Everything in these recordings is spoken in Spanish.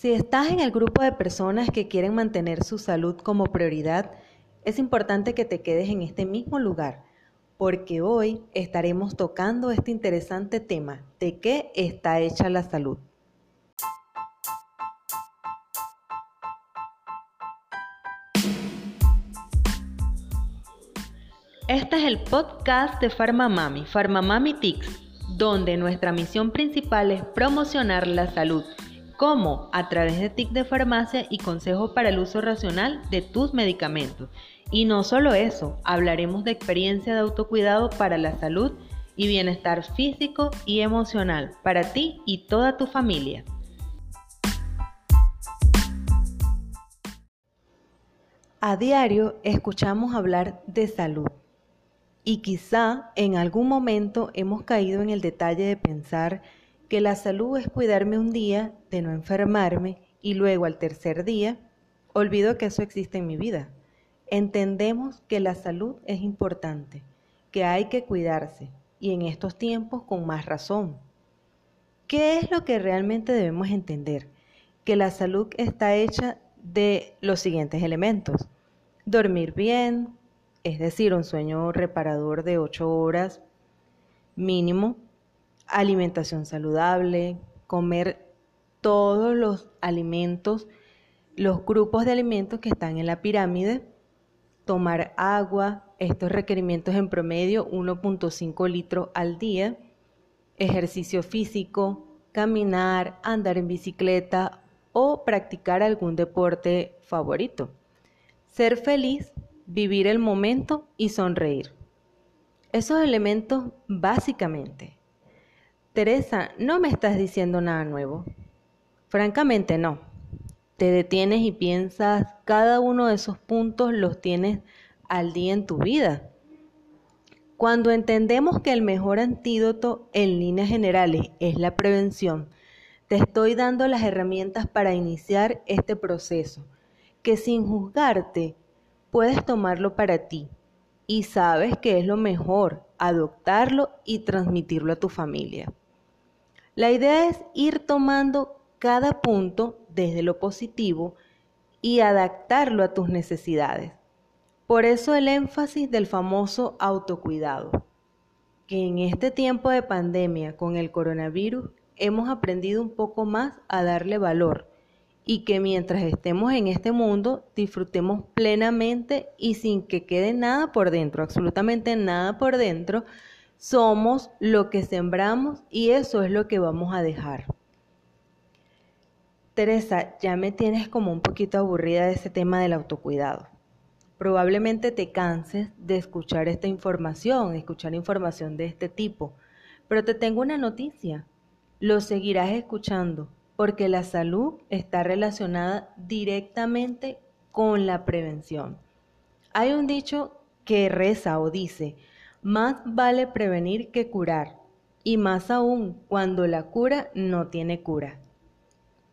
Si estás en el grupo de personas que quieren mantener su salud como prioridad, es importante que te quedes en este mismo lugar, porque hoy estaremos tocando este interesante tema de qué está hecha la salud. Este es el podcast de PharmaMami, PharmaMami Tics, donde nuestra misión principal es promocionar la salud, como a través de tics de farmacia y consejos para el uso racional de tus medicamentos. Y no solo eso, hablaremos de experiencia de autocuidado para la salud y bienestar físico y emocional para ti y toda tu familia. A diario escuchamos hablar de salud y quizá en algún momento hemos caído en el detalle de pensar que la salud es cuidarme un día de no enfermarme y luego al tercer día olvido que eso existe en mi vida. Entendemos que la salud es importante, que hay que cuidarse y en estos tiempos con más razón. ¿Qué es lo que realmente debemos entender? Que la salud está hecha de los siguientes elementos. Dormir bien, es decir, un sueño reparador de 8 horas mínimo, alimentación saludable, comer todos los alimentos, los grupos de alimentos que están en la pirámide, tomar agua, estos requerimientos en promedio 1.5 litros al día, ejercicio físico, caminar, andar en bicicleta o practicar algún deporte favorito. Ser feliz vivir el momento y sonreír. Esos elementos básicamente. Teresa, no me estás diciendo nada nuevo. Francamente no. Te detienes y piensas, cada uno de esos puntos los tienes al día en tu vida. Cuando entendemos que el mejor antídoto en líneas generales es la prevención, te estoy dando las herramientas para iniciar este proceso, que sin juzgarte puedes tomarlo para ti y sabes que es lo mejor adoptarlo y transmitirlo a tu familia. La idea es ir tomando cada punto desde lo positivo y adaptarlo a tus necesidades. Por eso el énfasis del famoso autocuidado, que en este tiempo de pandemia con el coronavirus hemos aprendido un poco más a darle valor y que mientras estemos en este mundo disfrutemos plenamente y sin que quede nada por dentro, absolutamente nada por dentro, somos lo que sembramos y eso es lo que vamos a dejar. Teresa, ya me tienes como un poquito aburrida de ese tema del autocuidado. Probablemente te canses de escuchar esta información, escuchar información de este tipo, pero te tengo una noticia, lo seguirás escuchando porque la salud está relacionada directamente con la prevención. Hay un dicho que reza o dice, más vale prevenir que curar, y más aún cuando la cura no tiene cura.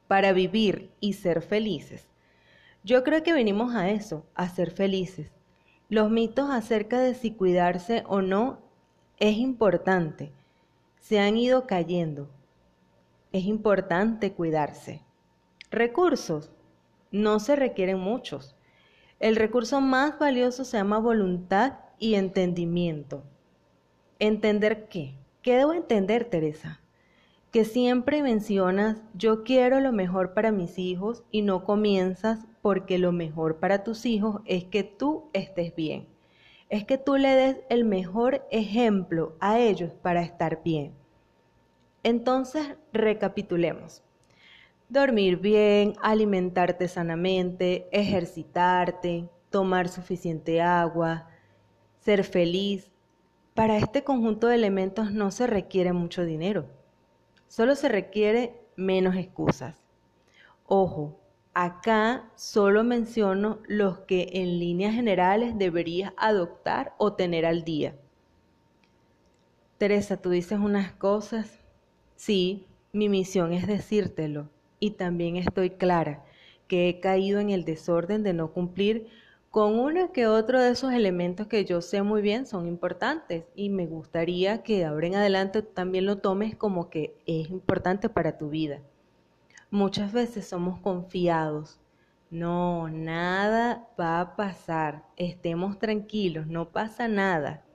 Para vivir y ser felices. Yo creo que venimos a eso, a ser felices. Los mitos acerca de si cuidarse o no es importante. Se han ido cayendo es importante cuidarse. Recursos. No se requieren muchos. El recurso más valioso se llama voluntad y entendimiento. ¿Entender qué? ¿Qué debo entender, Teresa? Que siempre mencionas yo quiero lo mejor para mis hijos y no comienzas porque lo mejor para tus hijos es que tú estés bien. Es que tú le des el mejor ejemplo a ellos para estar bien. Entonces, recapitulemos. Dormir bien, alimentarte sanamente, ejercitarte, tomar suficiente agua, ser feliz. Para este conjunto de elementos no se requiere mucho dinero, solo se requiere menos excusas. Ojo, acá solo menciono los que en líneas generales deberías adoptar o tener al día. Teresa, tú dices unas cosas Sí, mi misión es decírtelo y también estoy clara que he caído en el desorden de no cumplir con uno que otro de esos elementos que yo sé muy bien son importantes y me gustaría que ahora en adelante también lo tomes como que es importante para tu vida. muchas veces somos confiados. No, nada va a pasar. Estemos tranquilos, no pasa nada.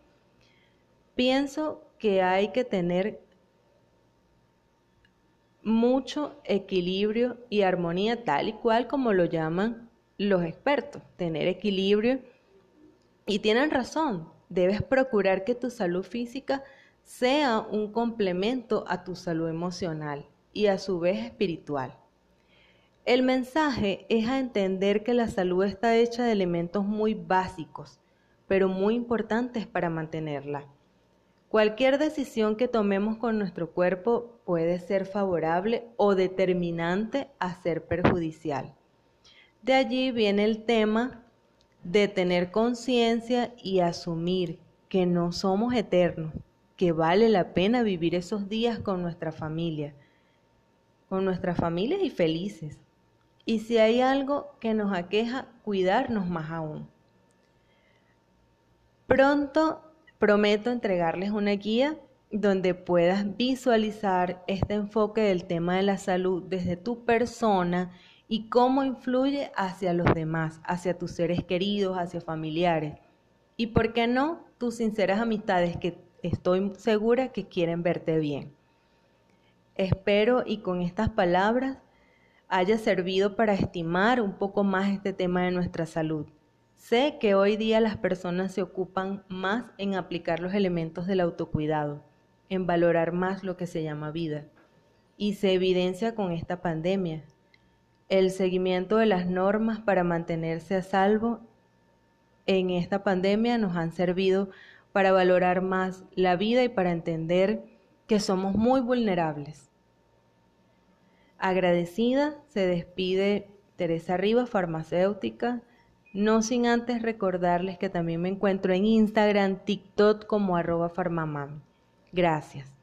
Pienso que hay que tener mucho equilibrio y armonía tal y cual como lo llaman los expertos, tener equilibrio. Y tienen razón, debes procurar que tu salud física sea un complemento a tu salud emocional y a su vez espiritual. El mensaje es a entender que la salud está hecha de elementos muy básicos, pero muy importantes para mantenerla. Cualquier decisión que tomemos con nuestro cuerpo puede ser favorable o determinante a ser perjudicial. De allí viene el tema de tener conciencia y asumir que no somos eternos, que vale la pena vivir esos días con nuestra familia, con nuestras familias y felices. Y si hay algo que nos aqueja, cuidarnos más aún. Pronto Prometo entregarles una guía donde puedas visualizar este enfoque del tema de la salud desde tu persona y cómo influye hacia los demás, hacia tus seres queridos, hacia familiares. Y por qué no, tus sinceras amistades que estoy segura que quieren verte bien. Espero y con estas palabras haya servido para estimar un poco más este tema de nuestra salud. Sé que hoy día las personas se ocupan más en aplicar los elementos del autocuidado, en valorar más lo que se llama vida. Y se evidencia con esta pandemia. El seguimiento de las normas para mantenerse a salvo en esta pandemia nos han servido para valorar más la vida y para entender que somos muy vulnerables. Agradecida, se despide Teresa Rivas, farmacéutica, no sin antes recordarles que también me encuentro en Instagram, TikTok como arroba farmamam. Gracias.